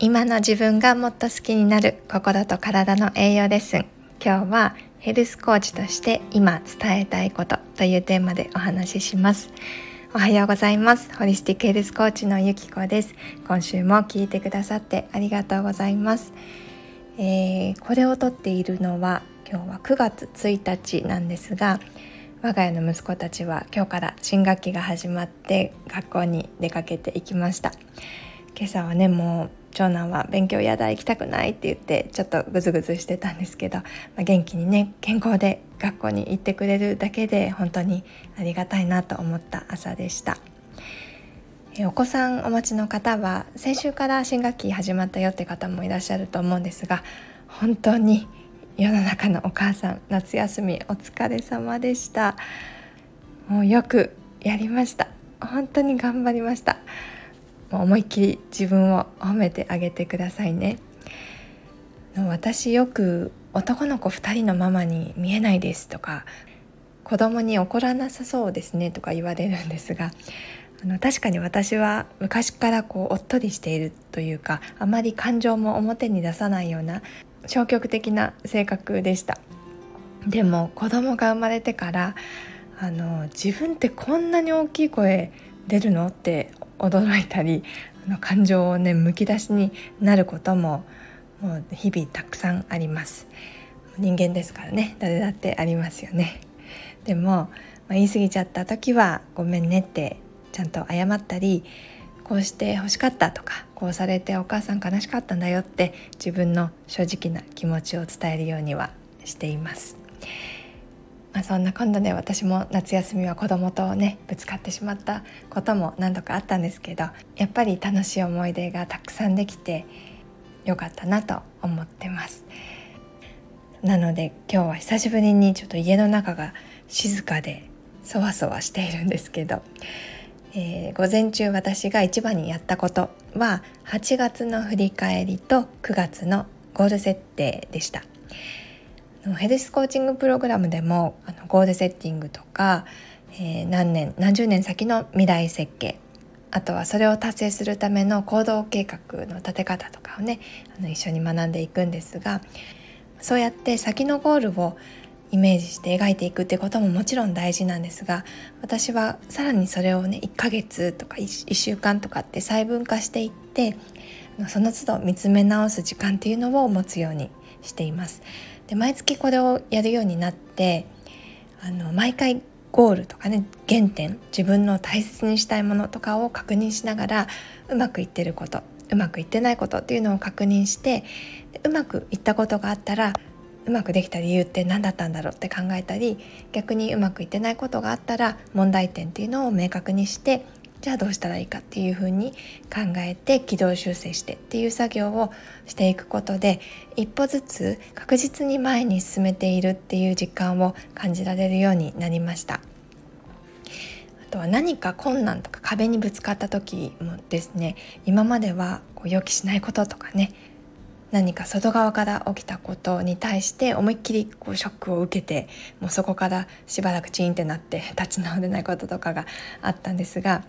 今の自分がもっと好きになる心と体の栄養レッスン今日はヘルスコーチとして今伝えたいことというテーマでお話しします。おはようございます。ホリスティックヘルスコーチのゆきこです。今週も聞いてくださってありがとうございます、えー、これを撮っているのは今日は9月1日なんですが我が家の息子たちは今日から新学期が始まって学校に出かけていきました。今朝はねもう長男は勉強やだ行きたくないって言ってちょっとグズグズしてたんですけど、まあ、元気にね健康で学校に行ってくれるだけで本当にありがたいなと思った朝でした。お子さんお持ちの方は先週から新学期始まったよって方もいらっしゃると思うんですが本当に世の中のお母さん夏休みお疲れ様でした。もうよくやりました。本当に頑張りました。思いっきり自分を褒めてあげてくださいね。私よく男の子2人のママに見えないですとか子供に怒らなさそうですねとか言われるんですがあの確かに私は昔からこうおっとりしているというかあまり感情も表に出さないような消極的な性格でした。でも子供が生まれてからあの自分ってこんなに大きい声出るの？って驚いたりあの感情をねむき出しになることももう日々たくさんあります。人間ですからね誰だってありますよね。でも、まあ、言い過ぎちゃった時はごめんねってちゃんと謝ったりこうして欲しかったとかこうされてお母さん悲しかったんだよって自分の正直な気持ちを伝えるようにはしています。まあ、そんな今度ね私も夏休みは子供とねぶつかってしまったことも何度かあったんですけどやっぱり楽しい思い出がたくさんできてよかったなと思ってますなので今日は久しぶりにちょっと家の中が静かでそわそわしているんですけど、えー、午前中私が一番にやったことは8月の振り返りと9月のゴール設定でした。ヘルスコーチングプログラムでもあのゴールセッティングとか、えー、何年何十年先の未来設計あとはそれを達成するための行動計画の立て方とかをねあの一緒に学んでいくんですがそうやって先のゴールをイメージして描いていくってことももちろん大事なんですが私はさらにそれをね1ヶ月とか 1, 1週間とかって細分化していってその都度見つめ直す時間っていうのを持つようにしています。で毎月これをやるようになってあの毎回ゴールとかね原点自分の大切にしたいものとかを確認しながらうまくいってることうまくいってないことっていうのを確認してうまくいったことがあったらうまくできた理由って何だったんだろうって考えたり逆にうまくいってないことがあったら問題点っていうのを明確にしてじゃあどうしたらいいかっていうふうに考えて軌道修正してっていう作業をしていくことで一歩ずつ確実に前に進めているっていう実感を感じられるようになりました。あとは何か困難とか壁にぶつかった時もですね今まではこう予期しないこととかね何か外側から起きたことに対して思いっきりこうショックを受けてもうそこからしばらくチーンってなって立ち直れないこととかがあったんですが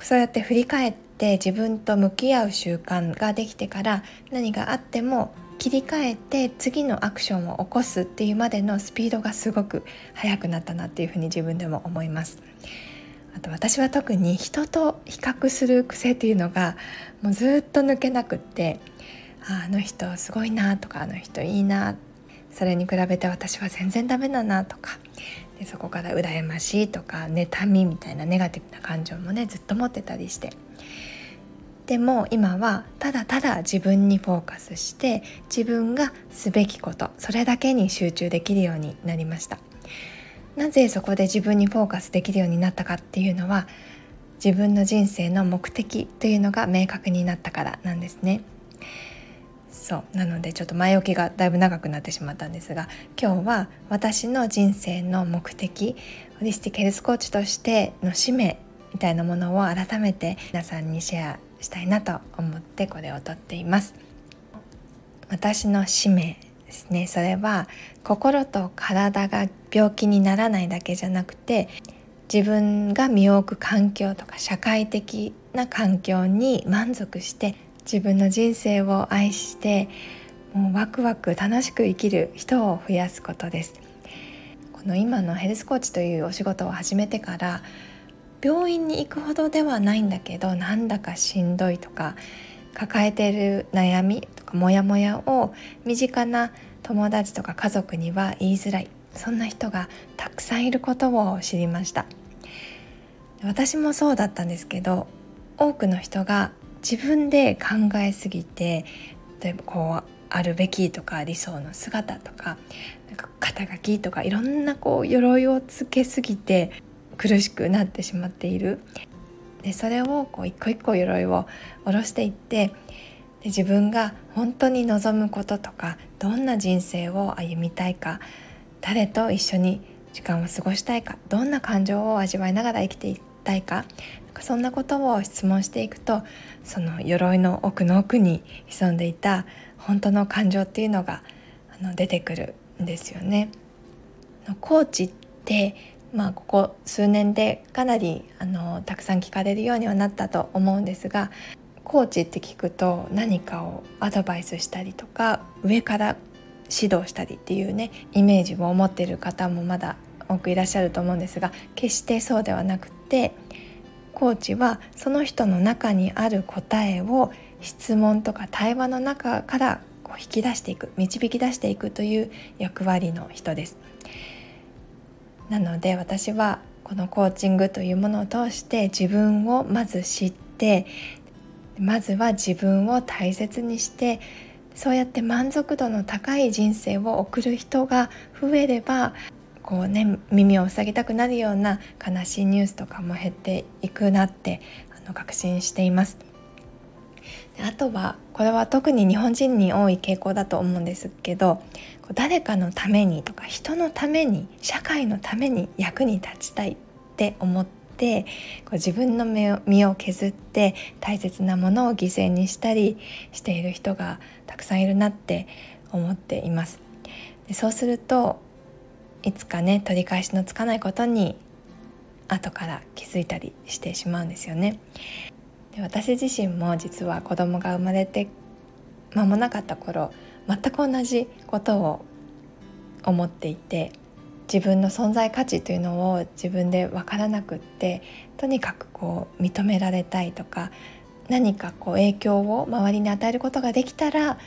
そうやって振り返って自分と向き合う習慣ができてから何があっても切り替えて次のアクションを起こすっていうまでのスピードがすごく速くなったなっていうふうに自分でも思います。あと私は特に人と比較する癖っていうのがもうずっと抜けなくってあの人すごいなとかあの人いいな。それに比べて私は全然ダメだなとか。でそこから羨ましいとか妬みみたいなネガティブな感情もねずっと持ってたりして。でも今はただただ自分にフォーカスして自分がすべきことそれだけに集中できるようになりました。なぜそこで自分にフォーカスできるようになったかっていうのは自分の人生の目的というのが明確になったからなんですね。そう。なのでちょっと前置きがだいぶ長くなってしまったんですが今日は私の人生の目的ホリスティックヘルスコーチとしての使命みたいなものを改めて皆さんにシェアしたいなと思ってこれをとっています。私の使命ですね。それは心と体が病気にならないだけじゃなくて自分が身を置く環境とか社会的な環境に満足して自分の人生を愛してもうワクワク楽しく生きる人を増やすことです。この今のヘルスコーチというお仕事を始めてから病院に行くほどではないんだけどなんだかしんどいとか抱えている悩みとかモヤモヤを身近な友達とか家族には言いづらい。そんな人がたくさんいることを知りました。私もそうだったんですけど多くの人が自分で考えすぎて例えばこうあるべきとか理想の姿とかなんか肩書きとかいろんなこう鎧をつけすぎて苦しくなってしまっている。でそれをこう一個一個鎧を下ろしていってで自分が本当に望むこととかどんな人生を歩みたいか誰と一緒に時間を過ごしたいかどんな感情を味わいながら生きていきたいかそんなことを質問していくとその鎧の奥の奥に潜んでいた本当の感情っていうのがあの出てくるんですよね。コーチってまあ、ここ数年でかなりあのたくさん聞かれるようにはなったと思うんですがコーチって聞くと何かをアドバイスしたりとか上から指導したりっていうねイメージを持っている方もまだ多くいらっしゃると思うんですが決してそうではなくてコーチはその人の中にある答えを質問とか対話の中からこう引き出していく導き出していくという役割の人です。なので私はこのコーチングというものを通して自分をまず知ってまずは自分を大切にしてそうやって満足度の高い人生を送る人が増えればこうね耳を塞ぎたくなるような悲しいニュースとかも減っていくなってあの確信しています。であとはこれは特に日本人に多い傾向だと思うんですけど誰かのためにとか人のために社会のために役に立ちたいって思ってこう自分の身を削って大切なものを犠牲にしたりしている人がたくさんいるなって思っています。でそうするといつかね取り返しのつかないことに後から気づいたりしてしまうんですよね。で私自身も実は子供が生まれて間もなかった頃全く同じことを思っていて自分の存在価値というのを自分で分からなくってとにかくこう認められたいとか何かこう影響を周りに与えることができたら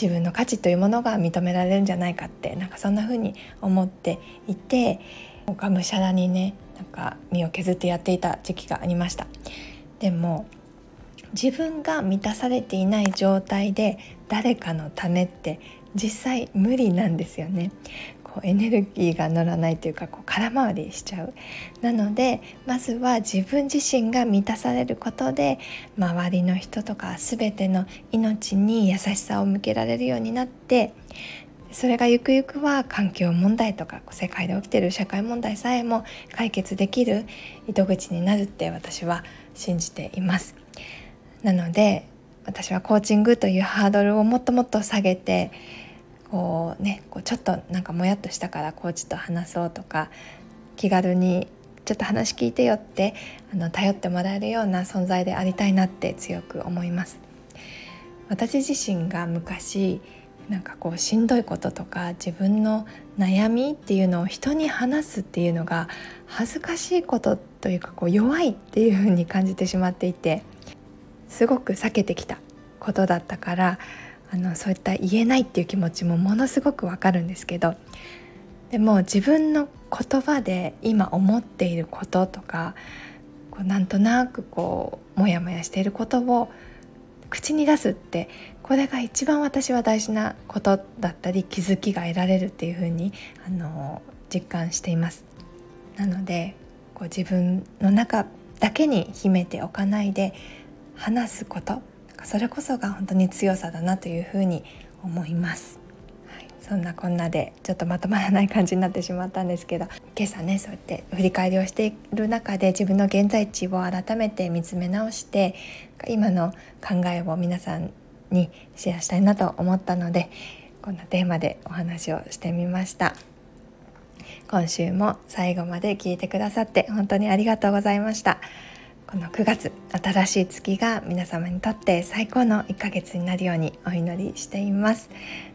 自分の価値というものが認められるんじゃないかってなんかそんな風に思っていてがむしゃらにねなんか身を削ってやっていた時期がありました。でも自分が満たされていない状態で誰かのためって実際無理なんですよね。こうエネルギーが乗らないというかこう空回りしちゃうなのでまずは自分自身が満たされることで周りの人とか全ての命に優しさを向けられるようになってそれがゆくゆくは環境問題とか世界で起きてる社会問題さえも解決できる糸口になるって私は信じています。なので私はコーチングというハードルをもっともっと下げてこうねこうちょっとなんかもやっとしたからコーチと話そうとか気軽にちょっと話聞いてよってあの頼ってもらえるような存在でありたいなって強く思います。私自身が昔なんかこうしんどいこととか自分の悩みっていうのを人に話すっていうのが恥ずかしいことというかこう弱いっていうふうに感じてしまっていてすごく避けてきたことだったからあのそういった言えないっていう気持ちもものすごくわかるんですけどでも自分の言葉で今思っていることとかこうなんとなくこうモヤモヤしていることを口に出すってこれが一番私は大事なことだったり気づきが得られるっていうふうにあの実感しています。なのでこう自分の中だけに秘めておかないで話すことそれこそが本当に強さだなというふうに思います。は、そんなこんなでちょっとまとまらない感じになってしまったんですけど今朝ねそうやって振り返りをしている中で自分の現在地を改めて見つめ直して今の考えを皆さんにシェアしたいなと思ったのでこんなテーマでお話をしてみました。今週も最後まで聞いてくださって本当にありがとうございました。この9月新しい月が皆様にとって最高の1ヶ月になるようにお祈りしています。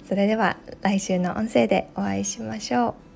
それでは来週の音声でお会いしましょう。